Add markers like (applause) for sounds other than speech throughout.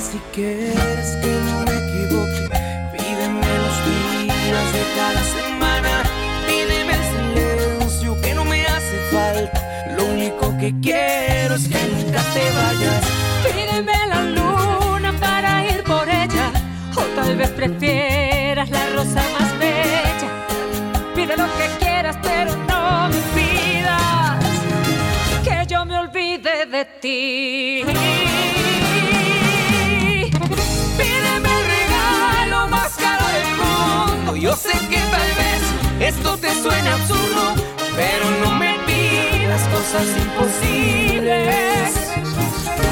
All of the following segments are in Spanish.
Si quieres que no me equivoque. Pídeme los días de cada semana. Pídeme el silencio que no me hace falta. Lo único que quiero es que nunca te vayas. Pídeme la luna para ir por ella. O tal vez prefieras absurdo, pero no me pidas cosas imposibles.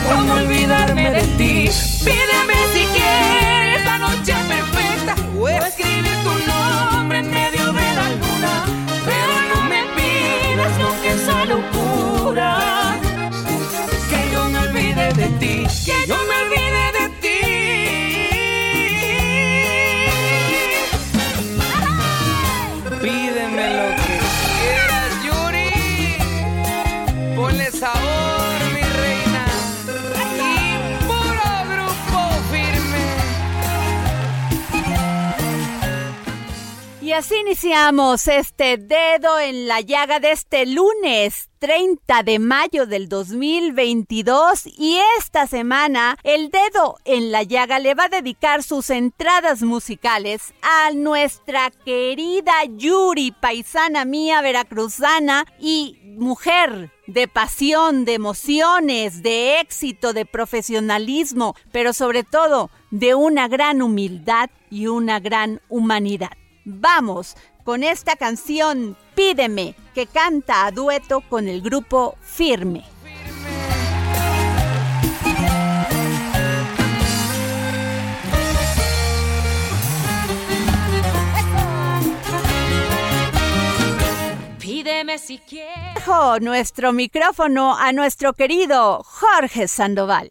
¿Cómo olvidarme de ti? Así iniciamos este dedo en la llaga de este lunes 30 de mayo del 2022 y esta semana el dedo en la llaga le va a dedicar sus entradas musicales a nuestra querida Yuri, paisana mía veracruzana y mujer de pasión, de emociones, de éxito, de profesionalismo, pero sobre todo de una gran humildad y una gran humanidad. Vamos con esta canción Pídeme, que canta a dueto con el grupo Firme. Pídeme si quieres. Dejo nuestro micrófono a nuestro querido Jorge Sandoval.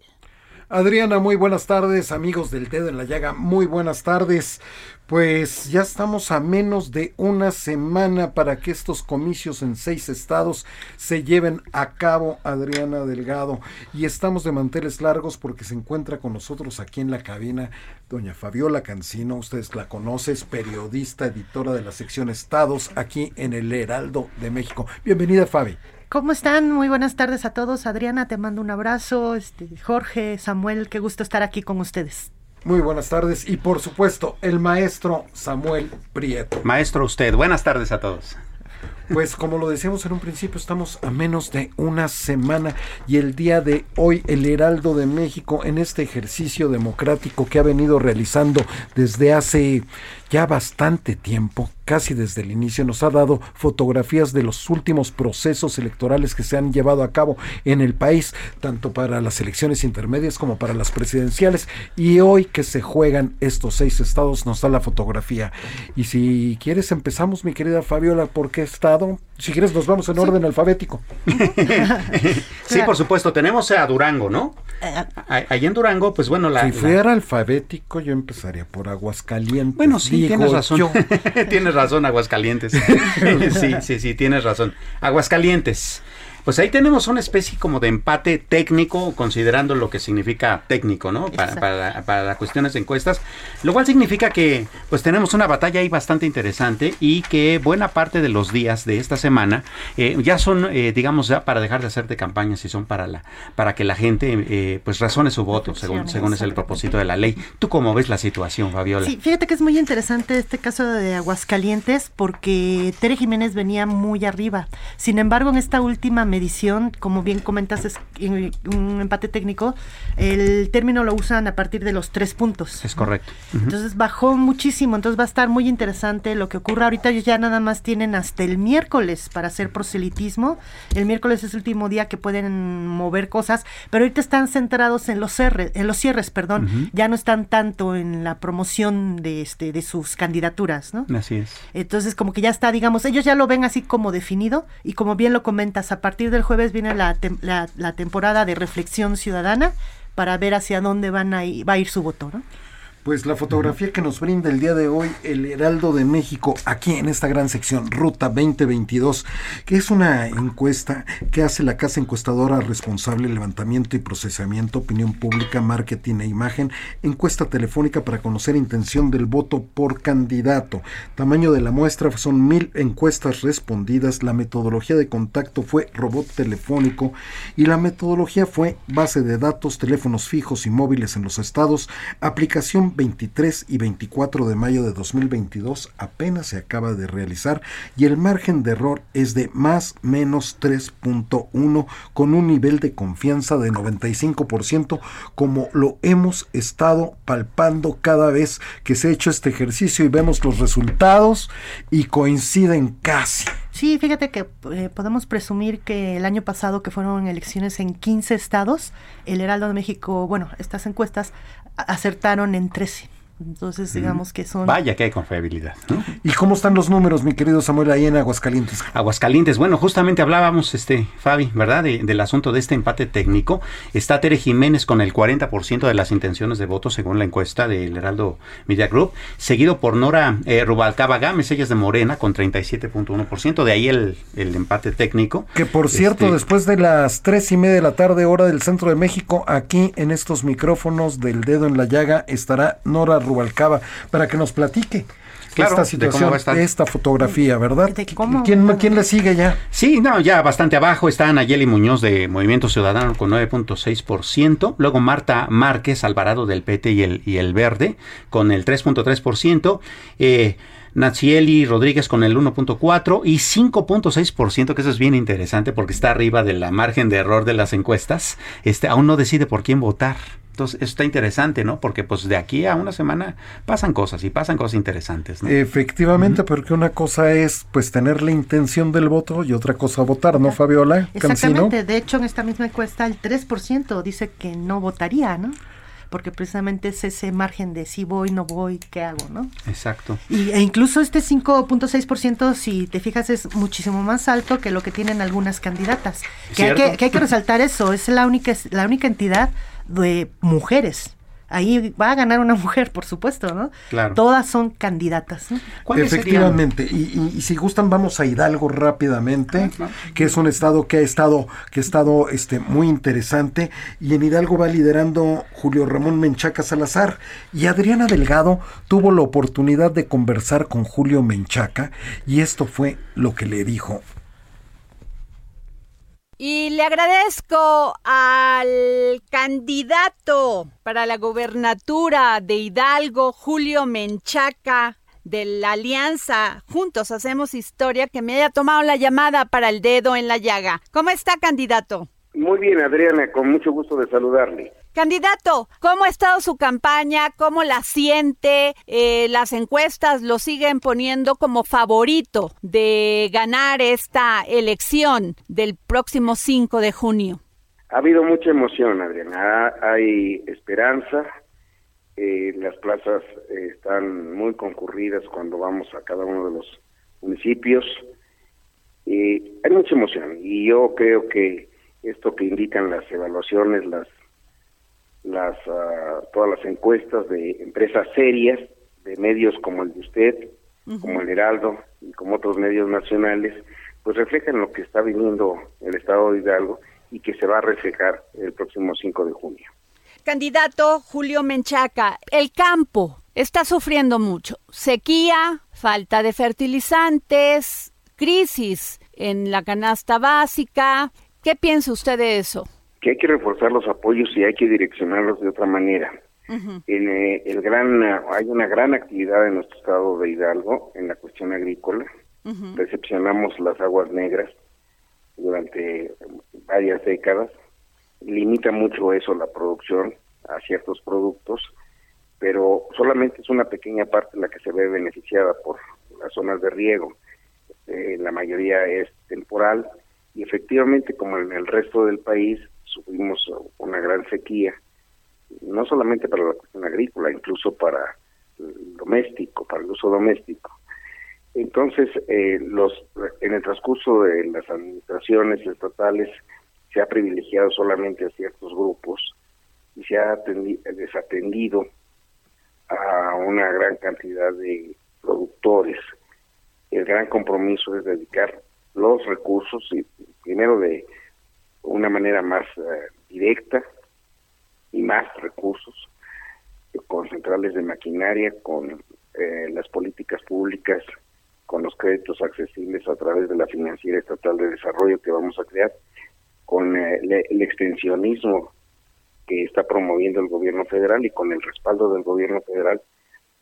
Adriana, muy buenas tardes, amigos del dedo en la llaga, muy buenas tardes. Pues ya estamos a menos de una semana para que estos comicios en seis estados se lleven a cabo, Adriana Delgado. Y estamos de manteles largos porque se encuentra con nosotros aquí en la cabina doña Fabiola Cancino. Ustedes la conocen, es periodista, editora de la sección Estados aquí en el Heraldo de México. Bienvenida, Fabi. ¿Cómo están? Muy buenas tardes a todos. Adriana, te mando un abrazo. Este, Jorge, Samuel, qué gusto estar aquí con ustedes. Muy buenas tardes y por supuesto el maestro Samuel Prieto. Maestro usted, buenas tardes a todos. Pues como lo decíamos en un principio, estamos a menos de una semana y el día de hoy el Heraldo de México en este ejercicio democrático que ha venido realizando desde hace ya bastante tiempo, casi desde el inicio, nos ha dado fotografías de los últimos procesos electorales que se han llevado a cabo en el país, tanto para las elecciones intermedias como para las presidenciales. Y hoy que se juegan estos seis estados, nos da la fotografía. Y si quieres, empezamos, mi querida Fabiola, ¿por qué Si quieres, nos vamos en orden alfabético. (laughs) sí, por supuesto. Tenemos a Durango, ¿no? Ahí en Durango, pues bueno, la... Si fuera alfabético, yo empezaría por Aguascalientes. Bueno, sí, tienes razón. (laughs) tienes razón, Aguascalientes. (laughs) sí, sí, sí, tienes razón. Aguascalientes. Pues ahí tenemos una especie como de empate técnico, considerando lo que significa técnico, ¿no? Para, para, para, las cuestiones de encuestas, lo cual significa que pues tenemos una batalla ahí bastante interesante y que buena parte de los días de esta semana eh, ya son, eh, digamos, ya para dejar de hacer de campañas y son para la para que la gente eh, pues razone su voto, según, según es el propósito de la ley. ¿Tú cómo ves la situación, Fabiola? Sí, fíjate que es muy interesante este caso de Aguascalientes porque Tere Jiménez venía muy arriba. Sin embargo, en esta última edición, como bien comentas, es un empate técnico, el término lo usan a partir de los tres puntos. Es correcto. Entonces bajó muchísimo, entonces va a estar muy interesante lo que ocurra. Ahorita ellos ya nada más tienen hasta el miércoles para hacer proselitismo. El miércoles es el último día que pueden mover cosas, pero ahorita están centrados en los cierres, en los cierres, perdón. Ya no están tanto en la promoción de este de sus candidaturas, ¿no? Así es. Entonces como que ya está, digamos, ellos ya lo ven así como definido y como bien lo comentas, a partir del jueves viene la, la, temporada de reflexión ciudadana para ver hacia dónde van a ir, va a ir su voto, ¿no? Pues la fotografía que nos brinda el día de hoy el Heraldo de México, aquí en esta gran sección, Ruta 2022, que es una encuesta que hace la casa encuestadora responsable levantamiento y procesamiento, opinión pública, marketing e imagen, encuesta telefónica para conocer intención del voto por candidato. Tamaño de la muestra son mil encuestas respondidas, la metodología de contacto fue robot telefónico y la metodología fue base de datos, teléfonos fijos y móviles en los estados, aplicación 23 y 24 de mayo de 2022 apenas se acaba de realizar y el margen de error es de más menos 3.1 con un nivel de confianza de 95% como lo hemos estado palpando cada vez que se ha hecho este ejercicio y vemos los resultados y coinciden casi. Sí, fíjate que eh, podemos presumir que el año pasado, que fueron elecciones en 15 estados, el Heraldo de México, bueno, estas encuestas acertaron en 13. Entonces, digamos que son... Vaya que hay confiabilidad. ¿Y cómo están los números, mi querido Samuel, ahí en Aguascalientes? Aguascalientes, bueno, justamente hablábamos, este, Fabi, ¿verdad? del asunto de este empate técnico. Está Tere Jiménez con el 40% de las intenciones de voto, según la encuesta del Heraldo Media Group, seguido por Nora eh, Rubalcaba Gámez, ella es de Morena, con 37.1%, de ahí el, el, empate técnico. Que por cierto, este después de las tres y media de la tarde, hora del centro de México, aquí en estos micrófonos del dedo en la llaga, estará Nora Rubalcaba para que nos platique esta situación, esta fotografía, ¿verdad? ¿Quién, ¿Quién, le sigue ya? Sí, no, ya bastante abajo está Nayeli Muñoz de Movimiento Ciudadano con 9.6%, luego Marta Márquez Alvarado del PT y el, y el Verde con el 3.3%, eh, Natsieli Rodríguez con el 1.4 y 5.6%, que eso es bien interesante porque está arriba de la margen de error de las encuestas, este aún no decide por quién votar. Entonces, eso está interesante, ¿no? Porque pues de aquí a una semana pasan cosas y pasan cosas interesantes, ¿no? Efectivamente, porque una cosa es pues tener la intención del voto y otra cosa votar, ¿no, Fabiola? Exactamente, de hecho en esta misma encuesta el 3% dice que no votaría, ¿no? porque precisamente es ese margen de si voy, no voy, qué hago, ¿no? Exacto. Y, e incluso este 5.6%, si te fijas, es muchísimo más alto que lo que tienen algunas candidatas. Que hay que, que hay que resaltar eso, es la única, la única entidad de mujeres. Ahí va a ganar una (laughs) mujer, por supuesto, ¿no? Claro. Todas son candidatas. ¿no? Efectivamente. Y, si gustan, vamos a Hidalgo rápidamente, que es un estado que ha estado, que ha estado este, muy interesante. Y en Hidalgo va liderando Julio Ramón Menchaca Salazar. Y Adriana Delgado tuvo la oportunidad de conversar con Julio Menchaca. Y esto fue lo que le dijo y le agradezco al candidato para la gobernatura de Hidalgo, Julio Menchaca, de la Alianza Juntos Hacemos Historia, que me haya tomado la llamada para el dedo en la llaga. ¿Cómo está, candidato? Muy bien, Adriana, con mucho gusto de saludarle. Candidato, ¿cómo ha estado su campaña? ¿Cómo la siente? Eh, las encuestas lo siguen poniendo como favorito de ganar esta elección del próximo 5 de junio. Ha habido mucha emoción, Adriana. Hay esperanza. Eh, las plazas eh, están muy concurridas cuando vamos a cada uno de los municipios. Eh, hay mucha emoción y yo creo que esto que indican las evaluaciones, las las ah, todas las encuestas de empresas serias, de medios como el de usted, como el Heraldo y como otros medios nacionales, pues reflejan lo que está viniendo el Estado de Hidalgo y que se va a reflejar el próximo 5 de junio. Candidato Julio Menchaca, el campo está sufriendo mucho. Sequía, falta de fertilizantes, crisis en la canasta básica. ¿Qué piensa usted de eso? Que hay que reforzar los apoyos y hay que direccionarlos de otra manera. en, eh, el gran, hay una gran actividad en nuestro estado de Hidalgo en la cuestión agrícola. Recepcionamos las aguas negras durante varias décadas. Limita mucho eso la producción a ciertos productos, pero solamente es una pequeña parte la que se ve beneficiada por las zonas de riego. Eh, la mayoría es temporal y efectivamente como en el resto del país sufrimos una gran sequía, no solamente para la cuestión agrícola, incluso para el doméstico, para el uso doméstico. Entonces, eh, los en el transcurso de las administraciones estatales se ha privilegiado solamente a ciertos grupos y se ha desatendido a una gran cantidad de productores. El gran compromiso es dedicar los recursos, y, primero de una manera más eh, directa y más recursos, con centrales de maquinaria, con eh, las políticas públicas con los créditos accesibles a través de la Financiera Estatal de Desarrollo que vamos a crear, con eh, el, extensionismo que está promoviendo el gobierno federal y con el respaldo del gobierno federal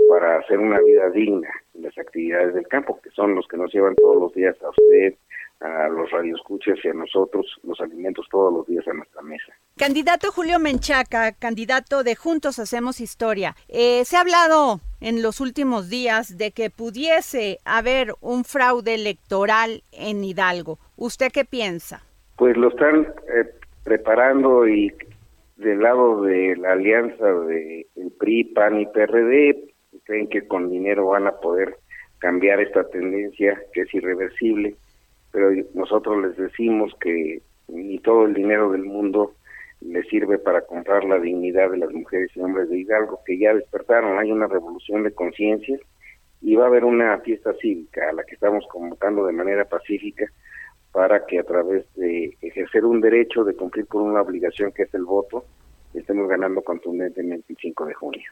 para hacer una vida digna en las actividades del campo, que son los que nos llevan todos los días a usted, a los radioescuchas y a nosotros los alimentos todos los días a nuestra mesa. Candidato Julio Menchaca, candidato de Juntos Hacemos Historia. Eh, se ha hablado en los últimos días de que pudiese haber un fraude electoral en Hidalgo. ¿Usted qué piensa? Pues lo están eh, preparando y del lado de la alianza de el PRI, PAN y PRD creen que con dinero van a poder cambiar esta tendencia que es irreversible pero nosotros les decimos que ni todo el dinero del mundo le sirve para comprar la dignidad de las mujeres y hombres de Hidalgo, que ya despertaron, hay una revolución de conciencia y va a haber una fiesta cívica a la que estamos convocando de manera pacífica para que a través de ejercer un derecho, de cumplir con una obligación que es el voto, estemos ganando contundentemente el 5 de junio.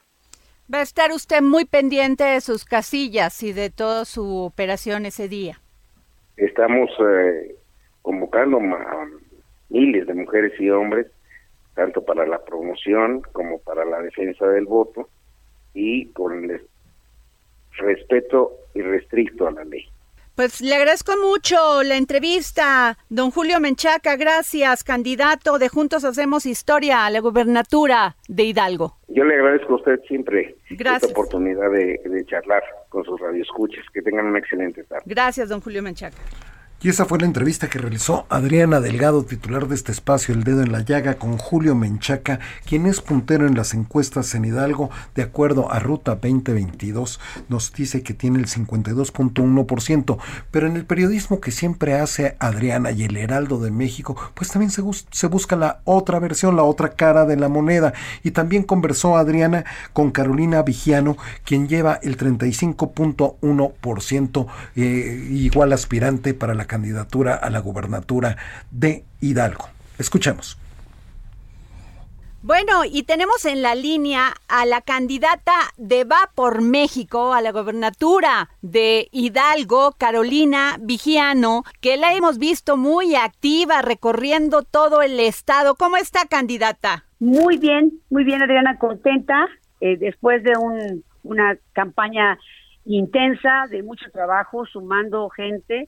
Va a estar usted muy pendiente de sus casillas y de toda su operación ese día estamos eh, convocando a miles de mujeres y hombres, tanto para la promoción como para la defensa del voto, y con el respeto irrestricto a la ley. Pues le agradezco mucho la entrevista, don Julio Menchaca. Gracias, candidato de Juntos Hacemos Historia a la gubernatura de Hidalgo. Yo le agradezco a usted siempre esta oportunidad de, de charlar con sus radioescuchas. Que tengan una excelente tarde. Gracias, don Julio Menchaca. Y esa fue la entrevista que realizó Adriana Delgado, titular de este espacio El Dedo en la Llaga, con Julio Menchaca, quien es puntero en las encuestas en Hidalgo. De acuerdo a Ruta 2022, nos dice que tiene el 52.1%, pero en el periodismo que siempre hace Adriana y el Heraldo de México, pues también se, busca la otra versión, la otra cara de la moneda. Y también conversó Adriana con Carolina Vigiano, quien lleva el 35.1%, eh, igual aspirante para la candidatura a la gubernatura de Hidalgo. Escuchemos. Bueno, y tenemos en la línea a la candidata de Va por México a la gobernatura de Hidalgo, Carolina Vigiano, que la hemos visto muy activa recorriendo todo el estado. ¿Cómo está, candidata? Muy bien, muy bien, Adriana, contenta eh, después de una campaña intensa, de mucho trabajo, sumando gente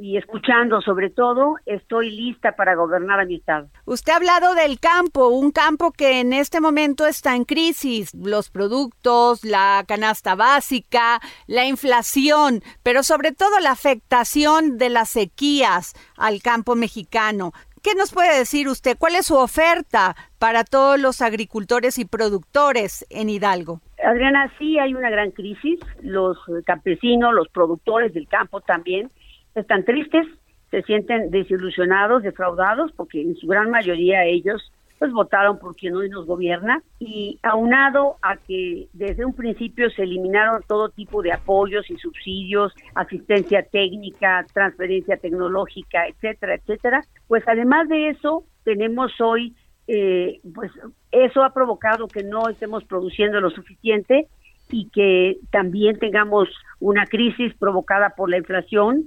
y escuchando sobre todo, estoy lista para gobernar a mi estado. Usted ha hablado del campo, un campo que en este momento está en crisis, los productos, la canasta básica, la inflación, pero sobre todo la afectación de las sequías al campo mexicano. ¿Qué nos puede decir usted? ¿Cuál es su oferta para todos los agricultores y productores en Hidalgo? Adriana, sí hay una gran crisis. Los campesinos, los productores del campo también están tristes, se sienten desilusionados, defraudados, porque en su gran mayoría ellos pues votaron por quien hoy nos gobierna. Y aunado a que desde un principio se eliminaron todo tipo de apoyos y subsidios, asistencia técnica, transferencia tecnológica, etcétera, etcétera, pues además de eso tenemos hoy eh, pues eso ha provocado que no estemos produciendo lo suficiente y que también tengamos una crisis provocada por la inflación,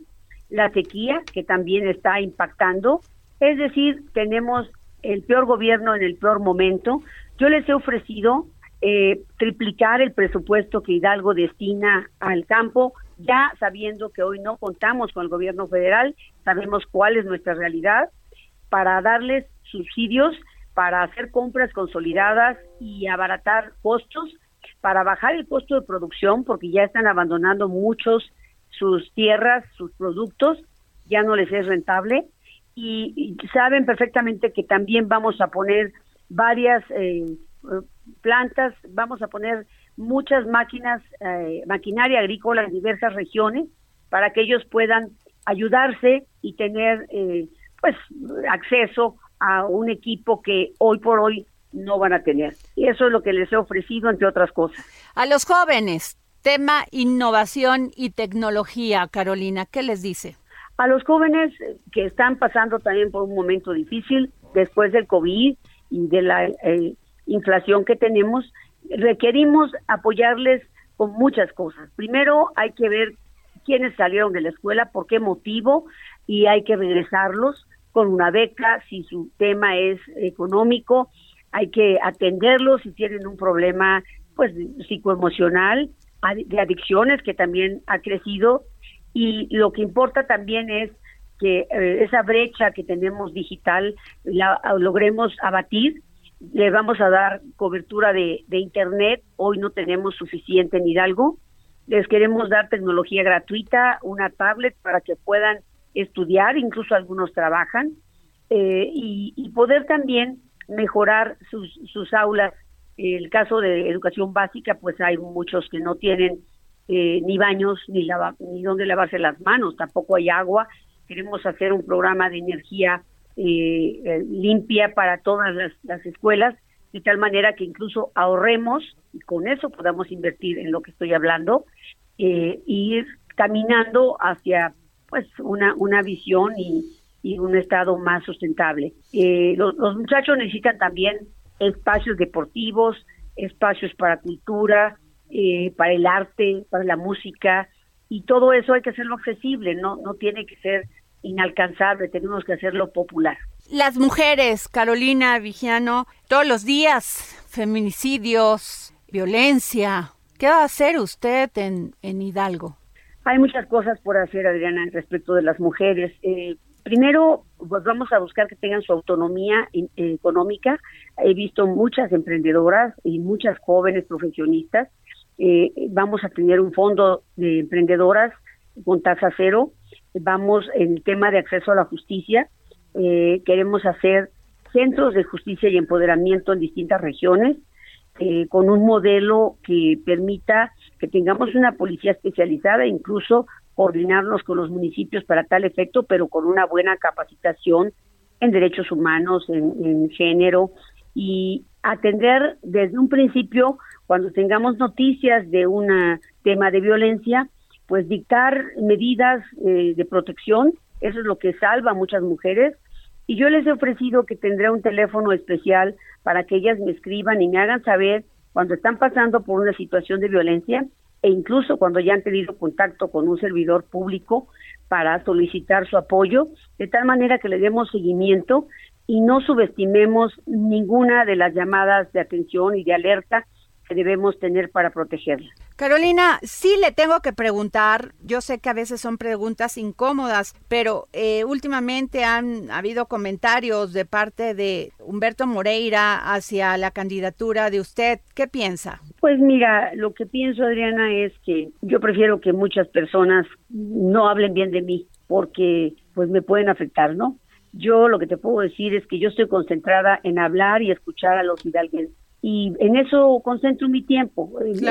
la sequía que también está impactando, es decir, tenemos el peor gobierno en el peor momento. Yo les he ofrecido eh, triplicar el presupuesto que Hidalgo destina al campo, ya sabiendo que hoy no contamos con el gobierno federal, sabemos cuál es nuestra realidad, para darles subsidios, para hacer compras consolidadas y abaratar costos, para bajar el costo de producción, porque ya están abandonando muchos sus tierras, sus productos, ya no les es rentable, y, saben perfectamente que también vamos a poner varias eh, plantas, vamos a poner muchas máquinas, eh, maquinaria agrícola en diversas regiones para que ellos puedan ayudarse y tener eh, pues acceso a un equipo que hoy por hoy no van a tener. Y eso es lo que les he ofrecido, entre otras cosas. A los jóvenes, tema innovación y tecnología, Carolina, ¿qué les dice? A los jóvenes que están pasando también por un momento difícil después del COVID y de la eh, inflación que tenemos, requerimos apoyarles con muchas cosas. Primero hay que ver quiénes salieron de la escuela, por qué motivo, y hay que regresarlos con una beca si su tema es económico, hay que atenderlos si tienen un problema pues psicoemocional, de adicciones que también ha crecido y lo que importa también es que eh, esa brecha que tenemos digital la logremos abatir. Le vamos a dar cobertura de, de Internet. Hoy no tenemos suficiente en Hidalgo. Les queremos dar tecnología gratuita, una tablet para que puedan estudiar, incluso algunos trabajan, eh, y, y, poder también mejorar sus, sus aulas. El caso de educación básica, pues hay muchos que no tienen eh, ni baños, ni, lava, ni donde lavarse las manos, tampoco hay agua. Queremos hacer un programa de energía eh, eh, limpia para todas las, escuelas, de tal manera que incluso ahorremos y con eso podamos invertir en lo que estoy hablando, eh, ir caminando hacia pues una, una visión y, y un estado más sustentable. los, los muchachos necesitan también espacios deportivos, espacios para cultura, eh, para el arte, para la música, y todo eso hay que hacerlo accesible, no, no tiene que ser inalcanzable, tenemos que hacerlo popular. Las mujeres, Carolina Vigiano, todos los días, feminicidios, violencia, ¿qué va a hacer usted en, en Hidalgo? Hay muchas cosas por hacer, Adriana, respecto de las mujeres. Eh, primero, pues vamos a buscar que tengan su autonomía económica. He visto muchas emprendedoras y muchas jóvenes profesionistas eh, vamos a tener un fondo de emprendedoras con tasa cero. Vamos en el tema de acceso a la justicia. Eh, queremos hacer centros de justicia y empoderamiento en distintas regiones eh, con un modelo que permita que tengamos una policía especializada, incluso coordinarnos con los municipios para tal efecto, pero con una buena capacitación en derechos humanos, en género y atender desde un principio cuando tengamos noticias de un tema de violencia, pues dictar medidas eh, de protección, eso es lo que salva a muchas mujeres. Y yo les he ofrecido que tendré un teléfono especial para que ellas me escriban y me hagan saber cuando están pasando por una situación de violencia e incluso cuando ya han tenido contacto con un servidor público para solicitar su apoyo, de tal manera que le demos seguimiento y no subestimemos ninguna de las llamadas de atención y de alerta que debemos tener para protegerla. Carolina, sí le tengo que preguntar, yo sé que a veces son preguntas incómodas, pero eh, últimamente han habido comentarios de parte de Humberto Moreira hacia la candidatura de usted. ¿Qué piensa? Pues mira, lo que pienso, Adriana, es que yo prefiero que muchas personas no hablen bien de mí, porque pues me pueden afectar, ¿no? Yo lo que te puedo decir es que yo estoy concentrada en hablar y escuchar a los hidalguenses y en eso concentro mi tiempo. Es,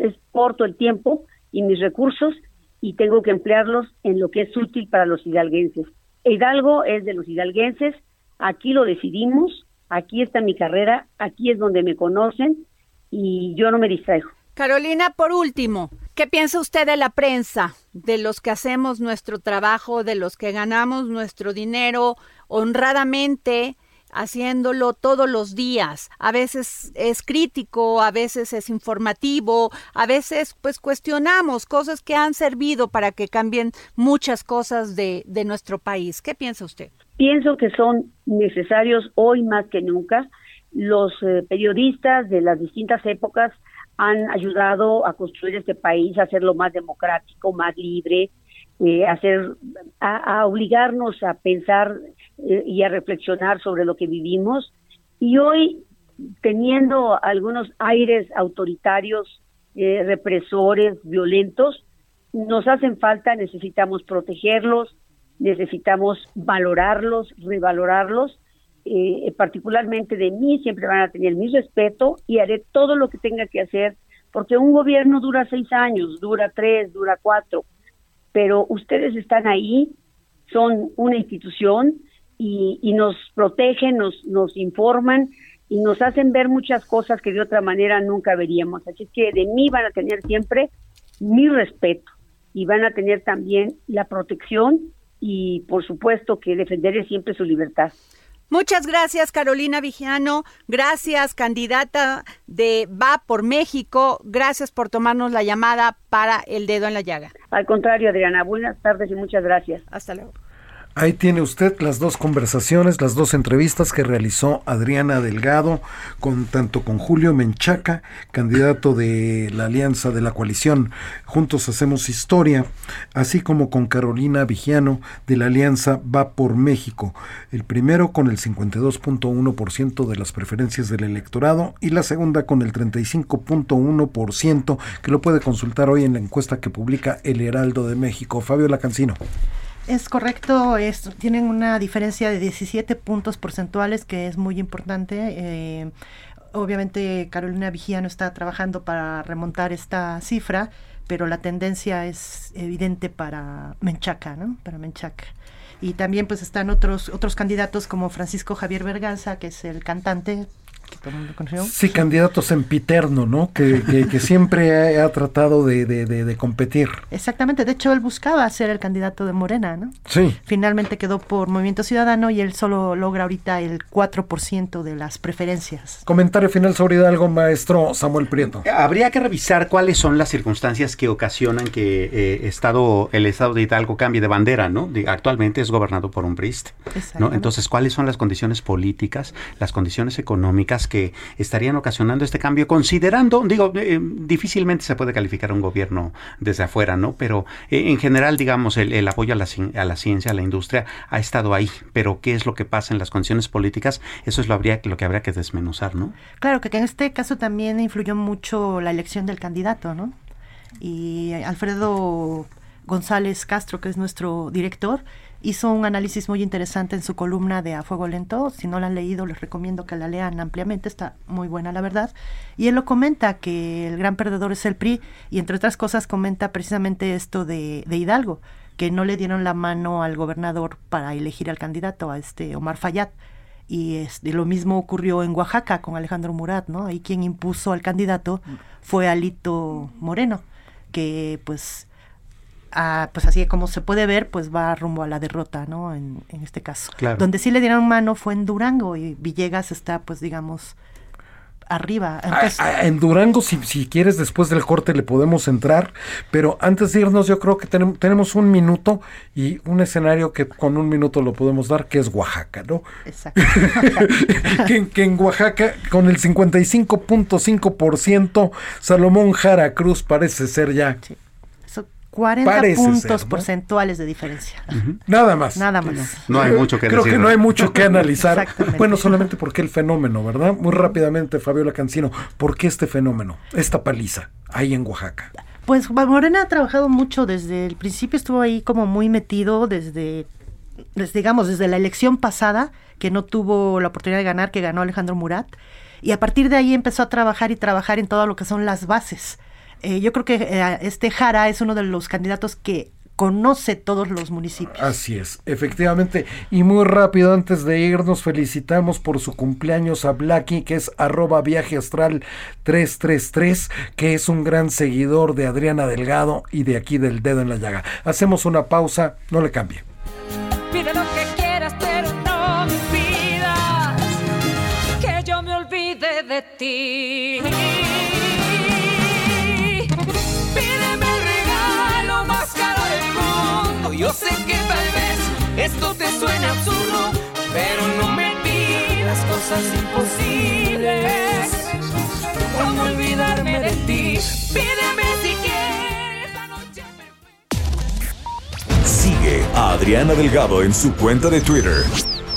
es, corto el tiempo y mis recursos y tengo que emplearlos en lo que es útil para los hidalguenses. Hidalgo es de los hidalguenses, aquí lo decidimos, aquí está mi carrera, aquí es donde me conocen y yo no me distraigo. Carolina, por último, ¿qué piensa usted de la prensa, de los que hacemos nuestro trabajo, de los que ganamos nuestro dinero honradamente? Haciéndolo todos los días. A veces es crítico, a veces es informativo, a veces pues cuestionamos cosas que han servido para que cambien muchas cosas de, de nuestro país. ¿Qué piensa usted? Pienso que son necesarios hoy más que nunca. Los eh, periodistas de las distintas épocas han ayudado a construir este país, a hacerlo más democrático, más libre, eh, hacer, a, obligarnos a pensar eh, y a reflexionar sobre lo que vivimos. Y hoy, teniendo algunos aires autoritarios, eh, represores, violentos, nos hacen falta, necesitamos protegerlos, necesitamos valorarlos, revalorarlos. Eh, particularmente de mí, siempre van a tener mi respeto y haré todo lo que tenga que hacer, porque un gobierno dura seis años, dura tres, dura cuatro, pero ustedes están ahí, son una institución y, nos protegen, nos, nos informan y nos hacen ver muchas cosas que de otra manera nunca veríamos. Así que de mí van a tener siempre mi respeto y van a tener también la protección y por supuesto que defenderé siempre su libertad. Muchas gracias, Carolina Vigiano. Gracias, candidata de Va por México. Gracias por tomarnos la llamada para el dedo en la llaga. Al contrario, Adriana. Buenas tardes y muchas gracias. Hasta luego. Ahí tiene usted las dos conversaciones, las dos entrevistas que realizó Adriana Delgado con tanto con Julio Menchaca, candidato de la Alianza de la Coalición Juntos Hacemos Historia, así como con Carolina Vigiano de la Alianza Va por México. El primero con el 52.1% de las preferencias del electorado y la segunda con el 35.1% que lo puede consultar hoy en la encuesta que publica El Heraldo de México. Fabio Lacancino. Es correcto, tienen una diferencia de 17 puntos porcentuales que es muy importante. Eh, obviamente Carolina Vigiano está trabajando para remontar esta cifra, pero la tendencia es evidente para Menchaca, ¿no? Para Menchaca. Y también pues están otros otros candidatos como Francisco Javier Berganza, que es el cantante Sí, candidatos en Piterno, ¿no? Que, que, siempre ha, tratado de, de, competir. Exactamente, de hecho él buscaba ser el candidato de Morena, ¿no? Sí. Finalmente quedó por Movimiento Ciudadano y él solo logra ahorita el 4% de las preferencias. Comentario final sobre Hidalgo, maestro Samuel Prieto. Habría que revisar cuáles son las circunstancias que ocasionan que eh, estado, el estado de Hidalgo cambie de bandera, ¿no? actualmente es gobernado por un PRIST, ¿no? Entonces, ¿cuáles son las condiciones políticas, las condiciones económicas? Que estarían ocasionando este cambio, considerando, digo, eh, difícilmente se puede calificar un gobierno desde afuera, ¿no? Pero eh, en general, digamos, el, apoyo a la, a la, ciencia, a la industria, ha estado ahí. Pero qué es lo que pasa en las condiciones políticas, eso es lo, habría, lo que habría que desmenuzar, ¿no? Claro, que en este caso también influyó mucho la elección del candidato, ¿no? Y Alfredo González Castro, que es nuestro director, hizo un análisis muy interesante en su columna de A Fuego Lento. Si no la han leído, les recomiendo que la lean ampliamente, está muy buena la verdad. Y él lo comenta que el gran perdedor es el PRI y entre otras cosas comenta precisamente esto de, Hidalgo, que no le dieron la mano al gobernador para elegir al candidato, a este Omar Fayad. Y lo mismo ocurrió en Oaxaca con Alejandro Murat, ¿no? Ahí quien impuso al candidato fue Alito Moreno, que pues pues así como se puede ver, pues va rumbo a la derrota, ¿no? En, este caso. Donde sí le dieron mano fue en Durango y Villegas está, pues digamos, arriba. Ah, ah, en Durango, si, si quieres, después del corte le podemos entrar, pero antes de irnos, yo creo que tenemos, tenemos un minuto y un escenario que con un minuto lo podemos dar, que es Oaxaca, ¿no? Exacto. (laughs) que, que, en Oaxaca, con el 55.5%, Salomón Jara Cruz parece ser ya 40 puntos porcentuales de diferencia. Nada más. Nada más. No hay mucho que Creo que no hay mucho que analizar. bueno, solamente porque el fenómeno, ¿verdad? Muy rápidamente, Fabiola Cancino, ¿por qué este fenómeno, esta paliza, ahí en Oaxaca? Pues Morena ha trabajado mucho desde el principio, estuvo ahí como muy metido desde, desde, digamos, desde la elección pasada, que no tuvo la oportunidad de ganar, que ganó Alejandro Murat. Y a partir de ahí empezó a trabajar y trabajar en todo lo que son las bases eh, yo creo que eh, este Jara es uno de los candidatos que conoce todos los municipios. Así es, efectivamente. Y muy rápido, antes de irnos, felicitamos por su cumpleaños a Blacky, que es arroba viaje astral 333, que es un gran seguidor de Adriana Delgado y de aquí del dedo en la llaga. Hacemos una pausa, no le cambie. Pide lo que quieras, pero no me pidas que yo me olvide de ti. Sé que tal vez esto te suena absurdo, pero no me pidas cosas imposibles. ¿Cómo olvidarme de ti? Pídeme si quieres. Sigue a Adriana Delgado en su cuenta de Twitter,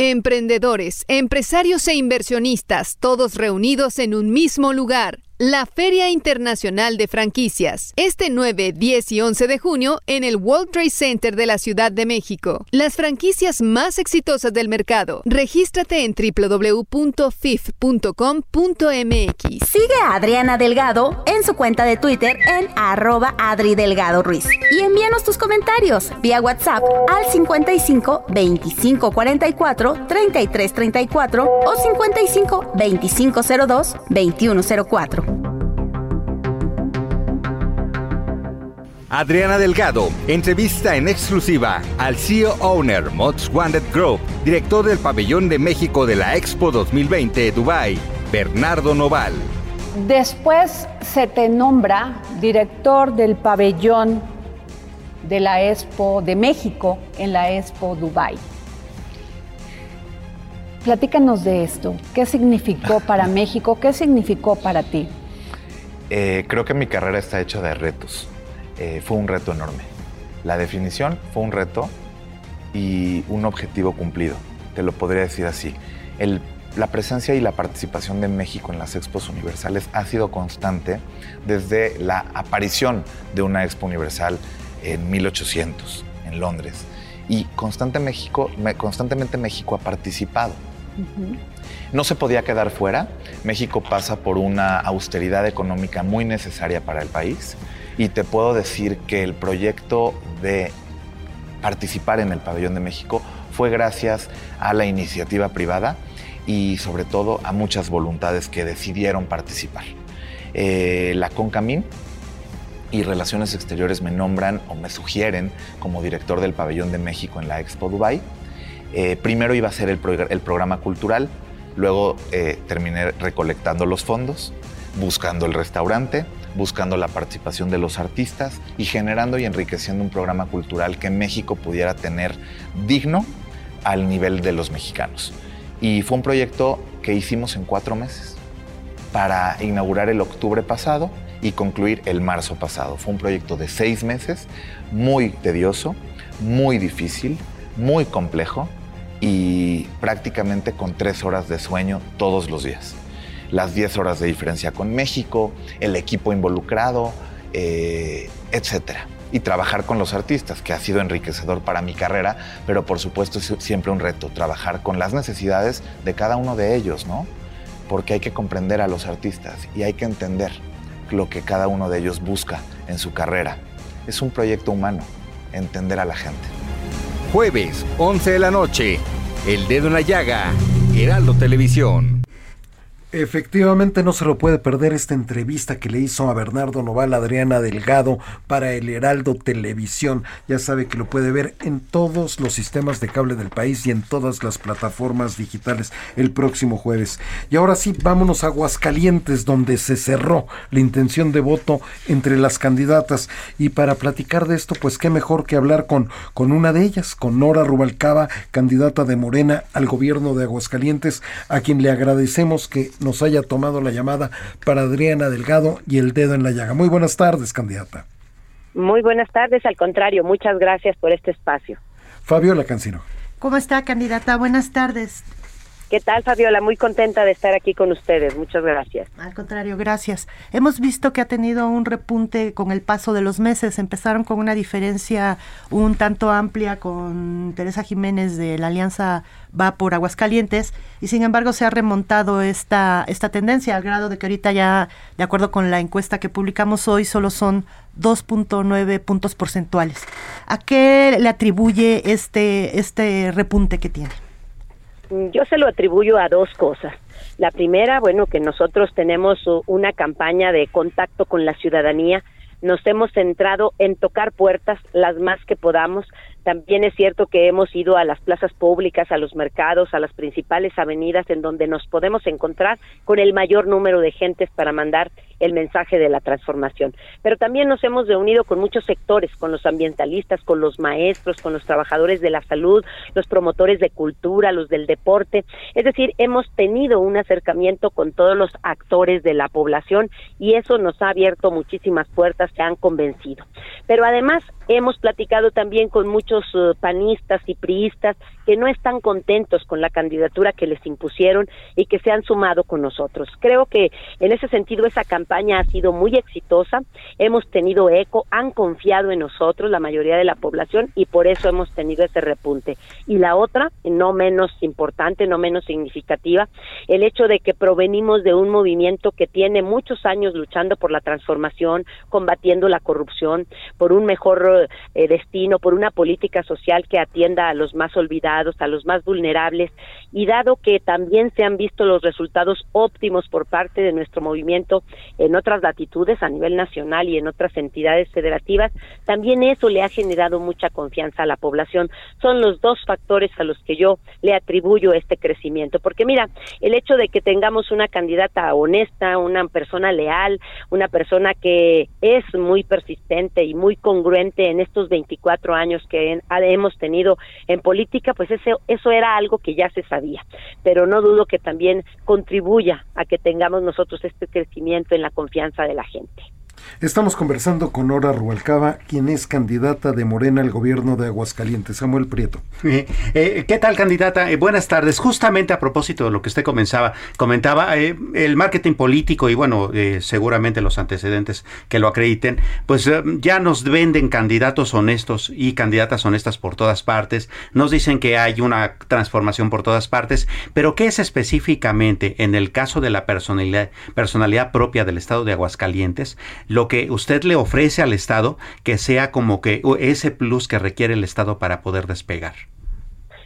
Emprendedores, empresarios e inversionistas, todos reunidos en un mismo lugar. La Feria Internacional de Franquicias, este 9, 10 y 11 de junio en el World Trade Center de la Ciudad de México. Las franquicias más exitosas del mercado. Regístrate en www.fif.com.mx. Sigue a Adriana Delgado en su cuenta de Twitter en arroba Adri Delgado Ruiz. Y envíanos tus comentarios vía WhatsApp al 55 25 44 33 34 o 55 25 02 21 04. Adriana Delgado entrevista en exclusiva al CEO Owner Mods Wanted Group, director del Pabellón de México de la Expo 2020 Dubai, Bernardo Noval. Después se te nombra director del pabellón de la Expo de México en la Expo Dubai. Platícanos de esto. ¿Qué significó para (laughs) México? ¿Qué significó para ti? Eh, creo que mi carrera está hecha de retos. Eh, fue un reto enorme. La definición fue un reto y un objetivo cumplido. Te lo podría decir así. El, la presencia y la participación de México en las expos universales ha sido constante desde la aparición de una expo universal en 1800 en Londres. Y constante México, constantemente México ha participado. No se podía quedar fuera. México pasa por una austeridad económica muy necesaria para el país y te puedo decir que el proyecto de participar en el Pabellón de México fue gracias a la iniciativa privada y sobre todo a muchas voluntades que decidieron participar. Eh, la CONCAMIN y Relaciones Exteriores me nombran o me sugieren como director del Pabellón de México en la Expo Dubai. Eh, primero iba a ser el, el programa cultural, Luego eh, terminé recolectando los fondos, buscando el restaurante, buscando la participación de los artistas y generando y enriqueciendo un programa cultural que México pudiera tener digno al nivel de los mexicanos. Y fue un proyecto que hicimos en cuatro meses para inaugurar el octubre pasado y concluir el marzo pasado. Fue un proyecto de seis meses, muy tedioso, muy difícil, muy complejo, y prácticamente con tres horas de sueño todos los días. Las 10 horas de diferencia con México, el equipo involucrado, eh, etcétera. Y trabajar con los artistas, que ha sido enriquecedor para mi carrera, pero por supuesto es siempre un reto, trabajar con las necesidades de cada uno de ellos, ¿no? porque hay que comprender a los artistas y hay que entender lo que cada uno de ellos busca en su carrera. Es un proyecto humano, entender a la gente. Jueves, 11 de la noche. El dedo en la llaga. Heraldo Televisión. Efectivamente no se lo puede perder esta entrevista que le hizo a Bernardo Noval Adriana Delgado para el Heraldo Televisión. Ya sabe que lo puede ver en todos los sistemas de cable del país y en todas las plataformas digitales el próximo jueves. Y ahora sí, vámonos a Aguascalientes donde se cerró la intención de voto entre las candidatas. Y para platicar de esto, pues qué mejor que hablar con, con una de ellas, con Nora Rubalcaba, candidata de Morena al gobierno de Aguascalientes, a quien le agradecemos que nos haya tomado la llamada para Adriana Delgado y el dedo en la llaga. Muy buenas tardes, candidata. Muy buenas tardes, al contrario, muchas gracias por este espacio. Fabiola Cancino. ¿Cómo está, candidata? Buenas tardes. ¿Qué tal, Fabiola? Muy contenta de estar aquí con ustedes. Muchas gracias. Al contrario, gracias. Hemos visto que ha tenido un repunte con el paso de los meses. Empezaron con una diferencia un tanto amplia con Teresa Jiménez de la Alianza Va por Aguascalientes y sin embargo se ha remontado esta, esta tendencia al grado de que ahorita ya, de acuerdo con la encuesta que publicamos hoy, solo son 2.9 puntos porcentuales. ¿A qué le atribuye este, este repunte que tiene? Mm, yo se lo atribuyo a dos cosas. La primera, bueno, que nosotros tenemos una campaña de contacto con la ciudadanía. Nos hemos centrado en tocar puertas las más que podamos también es cierto que hemos ido a las plazas públicas, a los mercados, a las principales avenidas en donde nos podemos encontrar con el mayor número de gentes para mandar el mensaje de la transformación. Pero también nos hemos reunido con muchos sectores, con los ambientalistas, con los maestros, con los trabajadores de la salud, los promotores de cultura, los del deporte. Es decir, hemos tenido un acercamiento con todos los actores de la población y eso nos ha abierto muchísimas puertas que han convencido. Pero además hemos platicado también con muchos eh, panistas y priistas que no están contentos con la candidatura que les impusieron y que se han sumado con nosotros. Creo que en ese sentido esa campaña ha sido muy exitosa, hemos tenido eco, han confiado en nosotros la mayoría de la población y por eso hemos tenido ese repunte. Y la otra, no menos importante, no menos significativa, el hecho de que provenimos de un movimiento que tiene muchos años luchando por la transformación, combatiendo la corrupción, por un mejor eh, destino, por una política social que atienda a los más olvidados, a los más vulnerables, y dado que también se han visto los resultados óptimos por parte de nuestro movimiento en otras latitudes a nivel nacional y en otras entidades federativas, también eso le ha generado mucha confianza a la población. Son los dos factores a los que yo le atribuyo este crecimiento, porque mira, el hecho de que tengamos una candidata honesta, una persona leal, una persona que es muy persistente y muy congruente en estos 24 años que hemos tenido en política, pues eso, eso era algo que ya se sabía. Pero no dudo que también contribuya a que tengamos nosotros este crecimiento en la confianza de la gente. Estamos conversando con Nora Rualcaba, quien es candidata de Morena al gobierno de Aguascalientes. Samuel Prieto. Eh, eh, ¿Qué tal, candidata? Eh, buenas tardes. Justamente a propósito de lo que usted comenzaba, comentaba, el marketing político y bueno, seguramente los antecedentes que lo acrediten, pues ya nos venden candidatos honestos y candidatas honestas por todas partes. Nos dicen que hay una transformación por todas partes, pero ¿qué es específicamente en el caso de la personalidad, personalidad propia del estado de Aguascalientes? Lo que usted le ofrece al Estado que sea como que ese plus que requiere el Estado para poder despegar.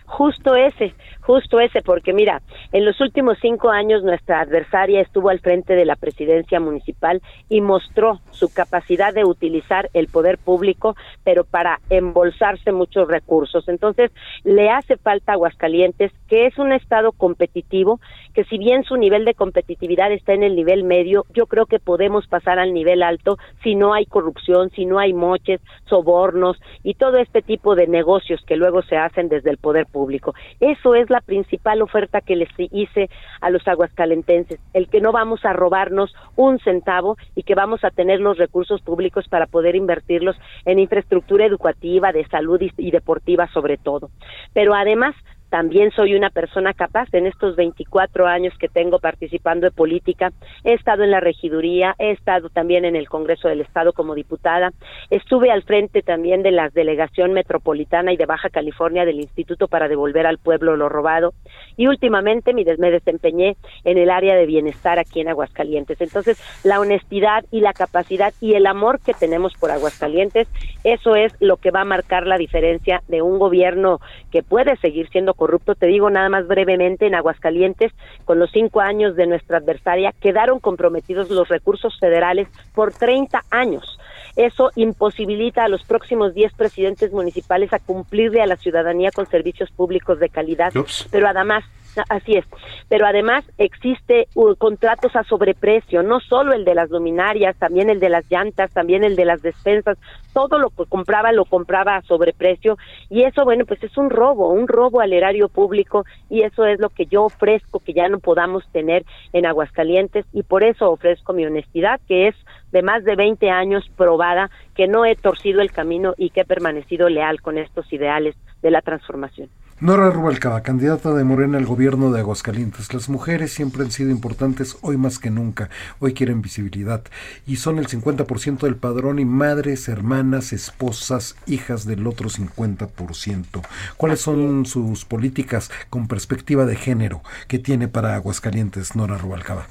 Justo ese, justo ese, porque mira, en los últimos cinco años nuestra adversaria estuvo al frente de la presidencia municipal y mostró su capacidad de utilizar el poder público, pero para embolsarse muchos recursos. Entonces, le hace falta Aguascalientes, que es un estado competitivo, que si bien su nivel de competitividad está en el nivel medio, yo creo que podemos pasar al nivel alto si no hay corrupción, si no hay moches, sobornos y todo este tipo de negocios que luego se hacen desde el poder público. Eso es la principal oferta que les hice a los aguascalentenses, el que no vamos a robarnos un centavo y que vamos a tener los recursos públicos para poder invertirlos en infraestructura educativa, de salud y, deportiva sobre todo. Pero además también soy una persona capaz. En estos 24 años que tengo participando de política, he estado en la regiduría, he estado también en el Congreso del Estado como diputada, estuve al frente también de la delegación metropolitana y de Baja California del Instituto para devolver al pueblo lo robado y últimamente me desempeñé en el área de bienestar aquí en Aguascalientes. Entonces, la honestidad y la capacidad y el amor que tenemos por Aguascalientes, eso es lo que va a marcar la diferencia de un gobierno que puede seguir siendo corrupto. Te digo nada más brevemente, en Aguascalientes, con los cinco años de nuestra adversaria, quedaron comprometidos los recursos federales por 30 años. Eso imposibilita a los próximos 10 presidentes municipales a cumplirle a la ciudadanía con servicios públicos de calidad. Pero además, Así es, pero además existe uh, contratos a sobreprecio, no solo el de las luminarias, también el de las llantas, también el de las despensas, todo lo que compraba lo compraba a sobreprecio. Y eso, bueno, pues es un robo, un robo al erario público. Y eso es lo que yo ofrezco que ya no podamos tener en Aguascalientes. Y por eso ofrezco mi honestidad, que es de más de 20 años probada, que no he torcido el camino y que he permanecido leal con estos ideales de la transformación. Nora Rubalcaba, candidata de Morena al gobierno de Aguascalientes. Las mujeres siempre han sido importantes, hoy más que nunca. Hoy quieren visibilidad. Y son el 50% del padrón y madres, hermanas, esposas, hijas del otro 50%. ¿Cuáles son sus políticas con perspectiva de género que tiene para Aguascalientes, Nora Rubalcaba?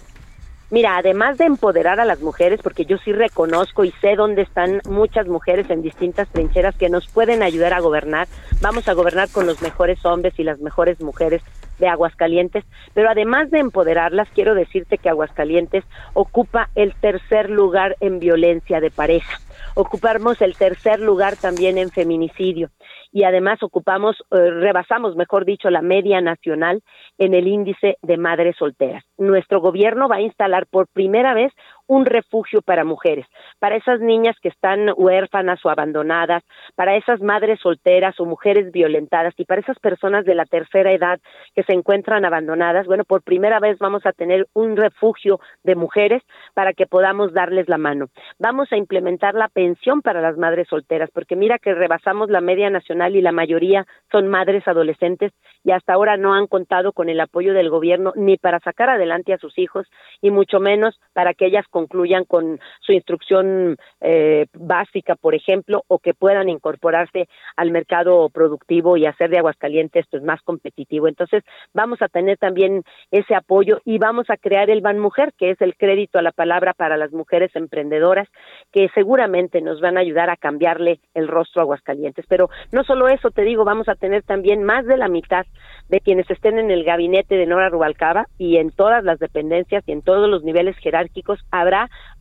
Mira, además de empoderar a las mujeres, porque yo sí reconozco y sé dónde están muchas mujeres en distintas trincheras que nos pueden ayudar a gobernar, vamos a gobernar con los mejores hombres y las mejores mujeres de Aguascalientes, pero además de empoderarlas, quiero decirte que Aguascalientes ocupa el tercer lugar en violencia de pareja. Ocupamos el tercer lugar también en feminicidio y además ocupamos, eh, rebasamos, mejor dicho, la media nacional en el índice de madres solteras. Nuestro gobierno va a instalar por primera vez un refugio para mujeres, para esas niñas que están huérfanas o abandonadas, para esas madres solteras o mujeres violentadas y para esas personas de la tercera edad que se encuentran abandonadas. Bueno, por primera vez vamos a tener un refugio de mujeres para que podamos darles la mano. Vamos a implementar la pensión para las madres solteras, porque mira que rebasamos la media nacional y la mayoría son madres adolescentes y hasta ahora no han contado con el apoyo del gobierno ni para sacar adelante a sus hijos y mucho menos para que ellas concluyan con su instrucción eh, básica, por ejemplo, o que puedan incorporarse al mercado productivo y hacer de Aguascalientes pues más competitivo. Entonces, vamos a tener también ese apoyo y vamos a crear el Ban Mujer, que es el crédito a la palabra para las mujeres emprendedoras, que seguramente nos van a ayudar a cambiarle el rostro a Aguascalientes. Pero no solo eso, te digo, vamos a tener también más de la mitad de quienes estén en el gabinete de Nora Rubalcaba y en todas las dependencias y en todos los niveles jerárquicos habrá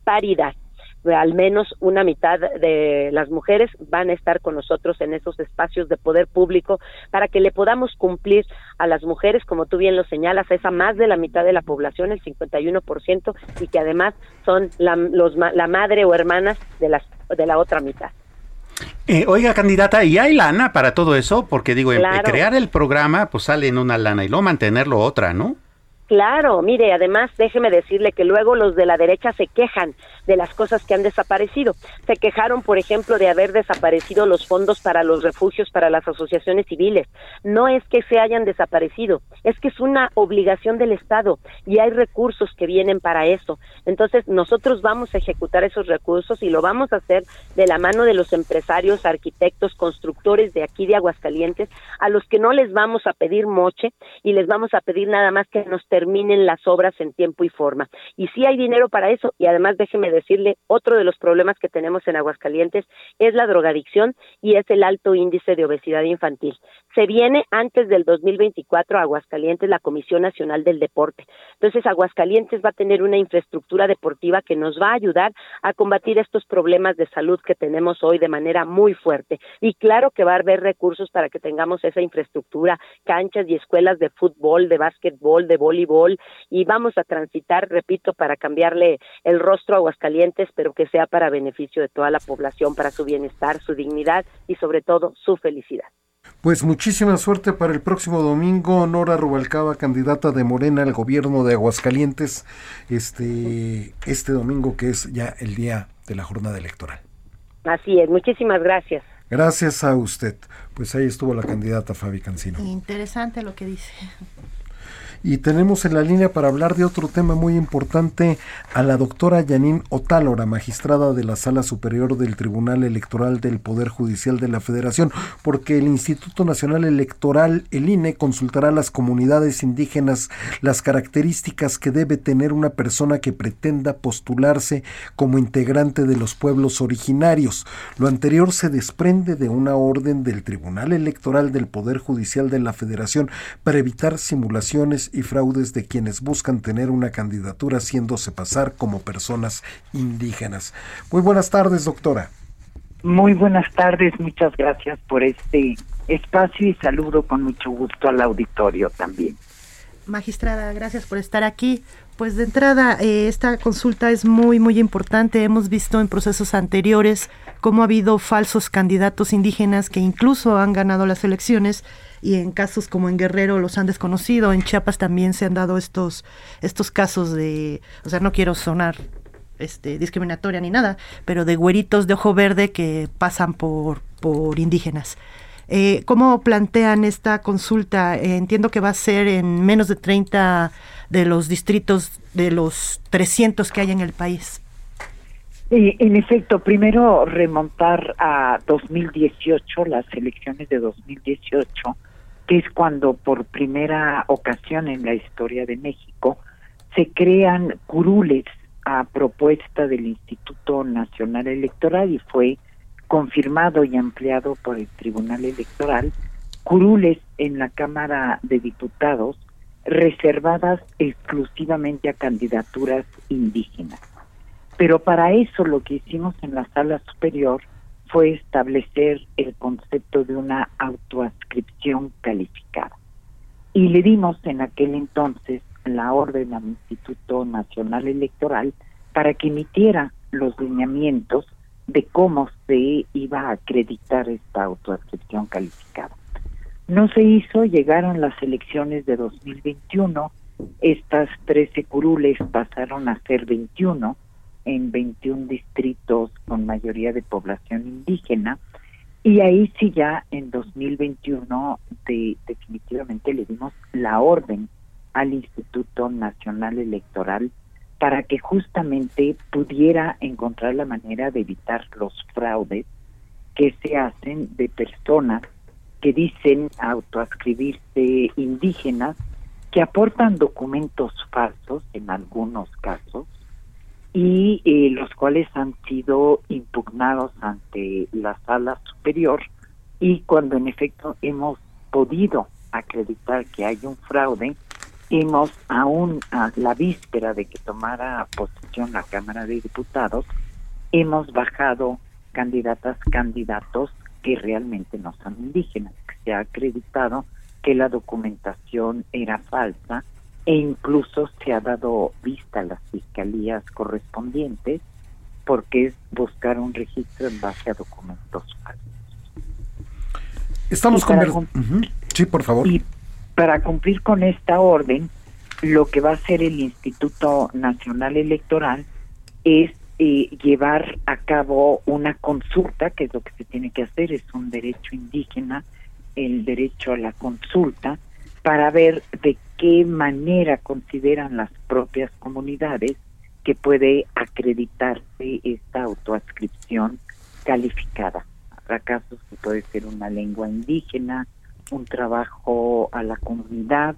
paridad al menos una mitad de las mujeres van a estar con nosotros en esos espacios de poder público para que le podamos cumplir a las mujeres, como tú bien lo señalas, esa más de la mitad de la población, el 51%, y que además son la, los, la madre o hermanas de, las, de la otra mitad. Eh, oiga, candidata, ¿y hay lana para todo eso? Porque digo, crear el programa, pues sale en una lana y luego mantenerlo otra, ¿no? Claro, mire, además déjeme decirle que luego los de la derecha se quejan de las cosas que han desaparecido. Se quejaron, por ejemplo, de haber desaparecido los fondos para los refugios para las asociaciones civiles. No es que se hayan desaparecido, es que es una obligación del Estado y hay recursos que vienen para eso. Entonces, nosotros vamos a ejecutar esos recursos y lo vamos a hacer de la mano de los empresarios, arquitectos, constructores de aquí de Aguascalientes, a los que no les vamos a pedir moche y les vamos a pedir nada más que nos terminen las obras en tiempo y forma. Y sí hay dinero para eso y además déjeme decirle, otro de los problemas que tenemos en Aguascalientes es la drogadicción y es el alto índice de obesidad infantil. Se viene antes del 2024 a Aguascalientes la Comisión Nacional del Deporte. Entonces Aguascalientes va a tener una infraestructura deportiva que nos va a ayudar a combatir estos problemas de salud que tenemos hoy de manera muy fuerte. Y claro que va a haber recursos para que tengamos esa infraestructura, canchas y escuelas de fútbol, de básquetbol, de voleibol y vamos a transitar, repito, para cambiarle el rostro a Aguascalientes, pero que sea para beneficio de toda la población, para su bienestar, su dignidad y sobre todo su felicidad. Pues muchísima suerte para el próximo domingo, Nora Rubalcaba, candidata de Morena al gobierno de Aguascalientes, este, este domingo que es ya el día de la jornada electoral. Así es, muchísimas gracias. Gracias a usted. Pues ahí estuvo la candidata Fabi Cancino. Interesante lo que dice. Y tenemos en la línea para hablar de otro tema muy importante a la doctora Yanin Otálora, magistrada de la Sala Superior del Tribunal Electoral del Poder Judicial de la Federación, porque el Instituto Nacional Electoral, el INE, consultará a las comunidades indígenas las características que debe tener una persona que pretenda postularse como integrante de los pueblos originarios. Lo anterior se desprende de una orden del Tribunal Electoral del Poder Judicial de la Federación para evitar simulaciones y fraudes de quienes buscan tener una candidatura haciéndose pasar como personas indígenas. Muy buenas tardes, doctora. Muy buenas tardes, muchas gracias por este espacio y saludo con mucho gusto al auditorio también. Magistrada, gracias por estar aquí. Pues de entrada, eh, esta consulta es muy, muy importante. Hemos visto en procesos anteriores cómo ha habido falsos candidatos indígenas que incluso han ganado las elecciones y en casos como en Guerrero los han desconocido, en Chiapas también se han dado estos, estos casos de, o sea, no quiero sonar este, discriminatoria ni nada, pero de güeritos de ojo verde que pasan por, por indígenas. Eh, ¿Cómo plantean esta consulta? Eh, entiendo que va a ser en menos de 30 de los distritos de los 300 que hay en el país. en efecto, primero remontar a 2018, las elecciones de 2018, que es cuando por primera ocasión en la historia de México se crean curules a propuesta del Instituto Nacional Electoral y fue confirmado y ampliado por el Tribunal Electoral, curules en la Cámara de Diputados reservadas exclusivamente a candidaturas indígenas. Pero para eso lo que hicimos en la sala superior fue establecer el concepto de una autoascripción calificada. Y le dimos en aquel entonces la orden al Instituto Nacional Electoral para que emitiera los lineamientos de cómo se iba a acreditar esta autoascripción calificada. No se hizo, llegaron las elecciones de 2021, estas 13 curules pasaron a ser 21, en 21 distritos con mayoría de población indígena y ahí sí ya en 2021 de, definitivamente le dimos la orden al Instituto Nacional Electoral para que justamente pudiera encontrar la manera de evitar los fraudes que se hacen de personas que dicen autoascribirse indígenas, que aportan documentos falsos en algunos casos, y eh, los cuales han sido impugnados ante la sala superior y cuando en efecto hemos podido acreditar que hay un fraude, hemos aún a la víspera de que tomara posición la Cámara de Diputados, hemos bajado candidatas, candidatos que realmente no son indígenas, que se ha acreditado que la documentación era falsa e incluso se ha dado vista a las fiscalías correspondientes porque es buscar un registro en base a documentos falsos. Estamos con... Sí, por favor. Y para cumplir con esta orden, lo que va a hacer el Instituto Nacional Electoral es eh, llevar a cabo una consulta, que es lo que se tiene que hacer, es un derecho indígena, el derecho a la consulta, para ver de qué manera consideran las propias comunidades que puede acreditarse esta autoascripción calificada. Habrá casos que puede ser una lengua indígena, un trabajo a la comunidad,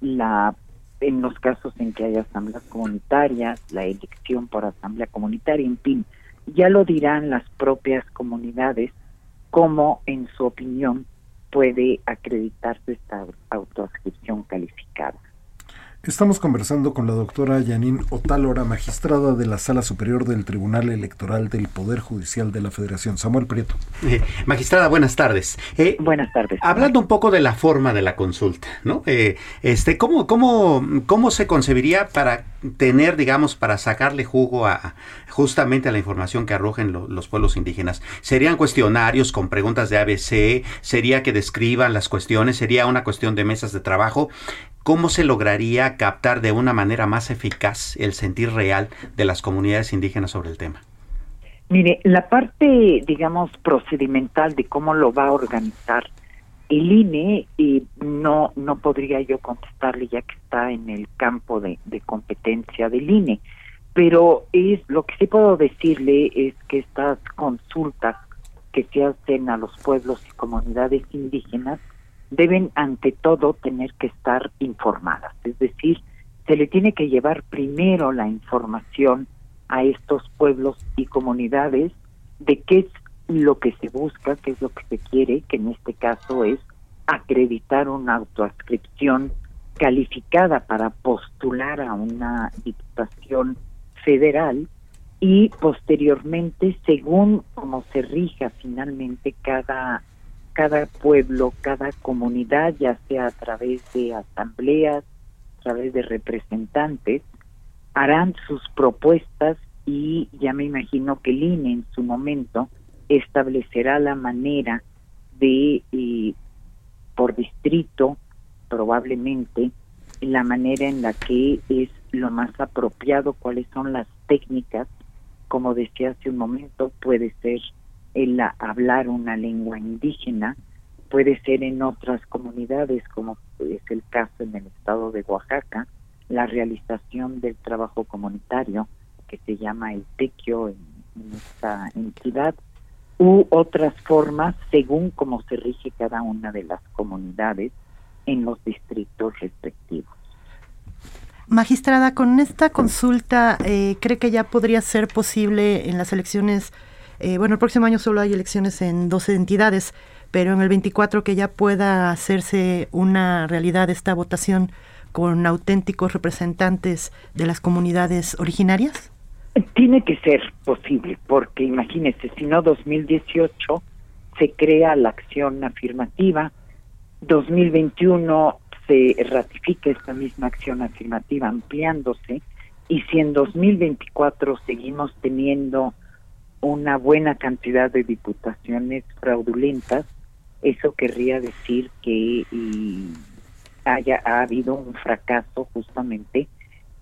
la en los casos en que hay asambleas comunitarias, la elección por asamblea comunitaria, en fin, ya lo dirán las propias comunidades cómo en su opinión puede acreditarse esta autoascripción calificada. Estamos conversando con la doctora Yanin Otálora, magistrada de la Sala Superior del Tribunal Electoral del Poder Judicial de la Federación. Samuel Prieto. Eh, magistrada, buenas tardes. Eh, buenas tardes. Hablando un poco de la forma de la consulta, ¿no? Eh, este, ¿cómo, cómo, ¿Cómo se concebiría para tener, digamos, para sacarle jugo a justamente a la información que arrojen los pueblos indígenas? ¿Serían cuestionarios con preguntas de ABC? ¿Sería que describan las cuestiones? ¿Sería una cuestión de mesas de trabajo? ¿Cómo se lograría captar de una manera más eficaz el sentir real de las comunidades indígenas sobre el tema? Mire, la parte, digamos, procedimental de cómo lo va a organizar el INE, no, no podría yo contestarle ya que está en el campo de, competencia del INE, pero es lo que sí puedo decirle es que estas consultas que se hacen a los pueblos y comunidades indígenas deben ante todo tener que estar informadas, es decir, se le tiene que llevar primero la información a estos pueblos y comunidades de qué lo que se busca, qué es lo que se quiere, que en este caso es acreditar una autoascripción calificada para postular a una diputación federal y posteriormente, según como se rija finalmente cada cada pueblo, cada comunidad, ya sea a través de asambleas, a través de representantes, harán sus propuestas y ya me imagino que el INE en su momento establecerá la manera de, por distrito, probablemente, la manera en la que es lo más apropiado, cuáles son las técnicas, como decía hace un momento, puede ser el hablar una lengua indígena, puede ser en otras comunidades, como es el caso en el estado de Oaxaca, la realización del trabajo comunitario, que se llama el tequio en, esta entidad, u otras formas según cómo se rige cada una de las comunidades en los distritos respectivos. Magistrada, con esta consulta, eh, ¿cree que ya podría ser posible en las elecciones eh, bueno, el próximo año solo hay elecciones en 12 entidades, pero en el 24 que ya pueda hacerse una realidad esta votación con auténticos representantes de las comunidades originarias? Tiene que ser posible, porque imagínese, si no 2018 se crea la acción afirmativa, 2021 se ratifica esta misma acción afirmativa ampliándose, y si en 2024 seguimos teniendo una buena cantidad de diputaciones fraudulentas, eso querría decir que haya ha habido un fracaso justamente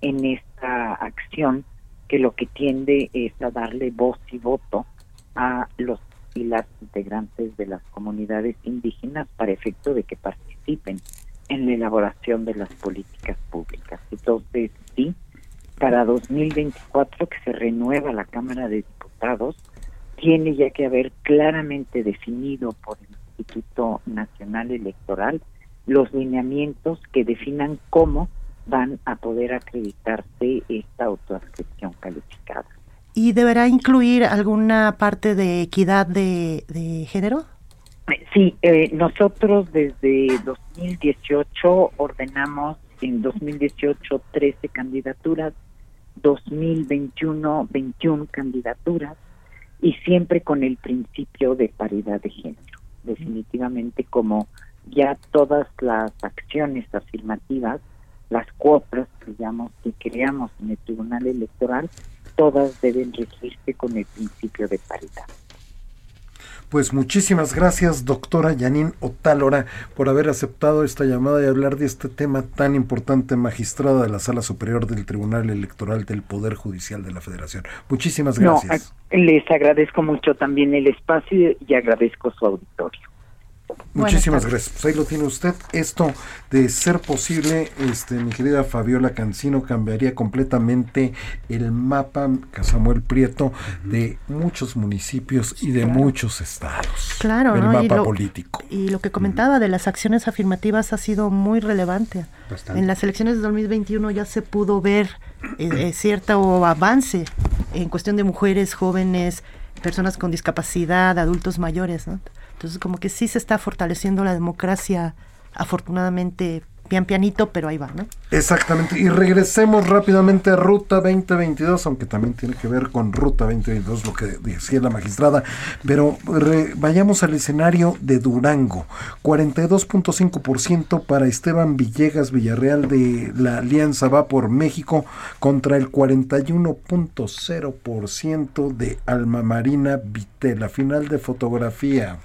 en esta acción que lo que tiende es a darle voz y voto a los y las integrantes de las comunidades indígenas para efecto de que participen en la elaboración de las políticas públicas. Entonces, sí, para 2024 que se renueva la Cámara de tiene ya que haber claramente definido por el Instituto Nacional Electoral los lineamientos que definan cómo van a poder acreditarse esta autoadscripción calificada. ¿Y deberá incluir alguna parte de equidad de, género? Sí, eh, nosotros desde 2018 ordenamos en 2018 13 candidaturas, 2021 21 candidaturas y siempre con el principio de paridad de género. Definitivamente como ya todas las acciones afirmativas, las cuotas, digamos, que creamos en el Tribunal Electoral, todas deben regirse con el principio de paridad. Pues muchísimas gracias, doctora Yanin Otálora, por haber aceptado esta llamada y hablar de este tema tan importante, magistrada de la Sala Superior del Tribunal Electoral del Poder Judicial de la Federación. Muchísimas gracias. les agradezco mucho también el espacio y agradezco su auditorio. Muchísimas gracias. Pues ahí lo tiene usted. Esto de ser posible, este, mi querida Fabiola Cancino, cambiaría completamente el mapa, Samuel Prieto, de muchos municipios y de muchos estados. Claro, el mapa político. Y lo que comentaba de las acciones afirmativas ha sido muy relevante. En las elecciones de 2021 ya se pudo ver eh, eh, cierto avance en cuestión de mujeres, jóvenes, personas con discapacidad, adultos mayores, ¿no? Entonces, como que sí se está fortaleciendo la democracia, afortunadamente, pian pianito, pero ahí va, ¿no? Exactamente. Y regresemos rápidamente a Ruta 2022, aunque también tiene que ver con Ruta 2022, lo que decía la magistrada. Pero vayamos al escenario de Durango. 42.5% para Esteban Villegas Villarreal de la Alianza Va por México contra el 41.0% de Alma Marina Vitela. Final de fotografía.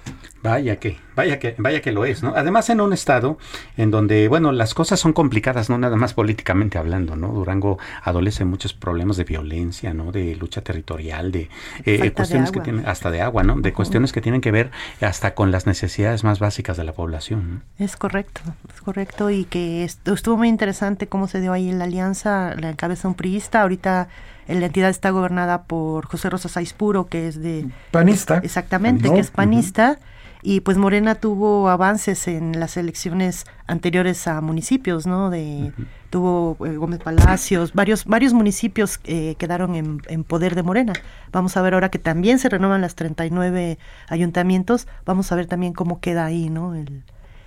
Vaya que, vaya que, vaya que lo es, ¿no? Además en un estado en donde, bueno, las cosas son complicadas, no nada más políticamente hablando, ¿no? Durango adolece muchos problemas de violencia, ¿no? De lucha territorial, de eh, cuestiones que tienen, hasta de agua, ¿no? De cuestiones que tienen que ver hasta con las necesidades más básicas de la población. Es correcto, es correcto y que estuvo muy interesante cómo se dio ahí la alianza, la encabeza un priista, ahorita la entidad está gobernada por José Rosa Puro, que es de... Panista. Exactamente, que es panista y pues Morena tuvo avances en las elecciones anteriores a municipios, ¿no? De tuvo eh, Gómez Palacios, varios varios municipios eh, quedaron en, en, poder de Morena. Vamos a ver ahora que también se renuevan las 39 ayuntamientos, vamos a ver también cómo queda ahí, ¿no? El,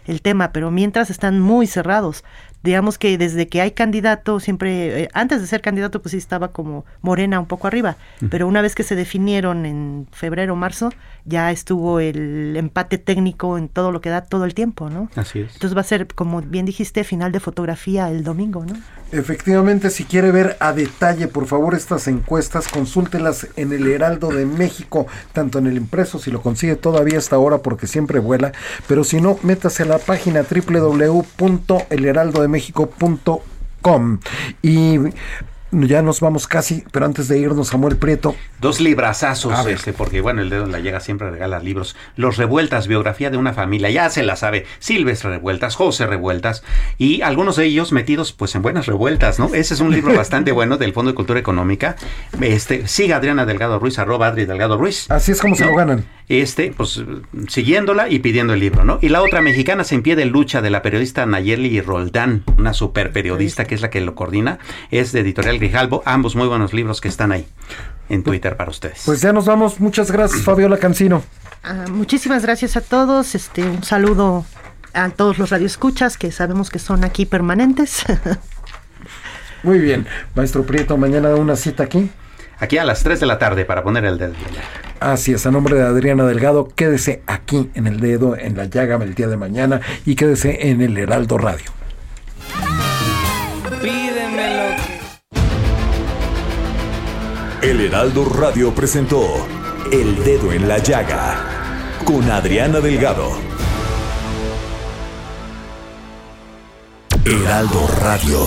el tema, pero mientras están muy cerrados digamos que desde que hay candidato, siempre, eh, antes de ser candidato, pues sí estaba como Morena un poco arriba, pero una vez que se definieron en febrero, marzo, ya estuvo el empate técnico en todo lo que da todo el tiempo, ¿no? Así es. Entonces va a ser, como bien dijiste, final de fotografía el domingo, ¿no? Efectivamente, si quiere ver a detalle, por favor, estas encuestas, consúltelas en el Heraldo de México, tanto en el impreso, si lo consigue todavía hasta ahora, porque siempre vuela, pero si no, métase a la página www.elheraldodemexico.com y ya nos vamos casi, pero antes de irnos, Samuel Prieto. Dos librazazos, este, porque bueno, el dedo en la llega siempre regala libros. Los Revueltas, biografía de una familia, ya se la sabe. Silvestre Revueltas, José Revueltas, y algunos de ellos metidos pues en buenas revueltas, ¿no? Ese es un libro (laughs) bastante bueno del Fondo de Cultura Económica. Este, siga Adriana Delgado Ruiz, arroba Adri Delgado Ruiz. Así es como se lo ganan. Este, pues siguiéndola y pidiendo el libro, ¿no? Y la otra mexicana se en pie de lucha de la periodista Nayeli Roldán, una super periodista que es la que lo coordina, es de editorial Grijalbo, ambos muy buenos libros que están ahí en Twitter para ustedes. Pues ya nos vamos, muchas gracias Fabiola Cancino. Ah, muchísimas gracias a todos, este un saludo a todos los radioescuchas que sabemos que son aquí permanentes. (laughs) Muy bien, maestro Prieto, mañana una cita aquí. Aquí a las 3 de la tarde para poner el dedo. Así es, a nombre de Adriana Delgado, quédese aquí en el dedo, en la llaga el día de mañana y quédese en el Heraldo Radio. El Heraldo Radio presentó El Dedo en la Llaga con Adriana Delgado. Heraldo Radio.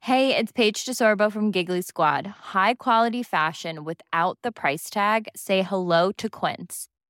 Hey, it's Paige DeSorbo from Giggly Squad. High quality fashion without the price tag. Say hello to Quince.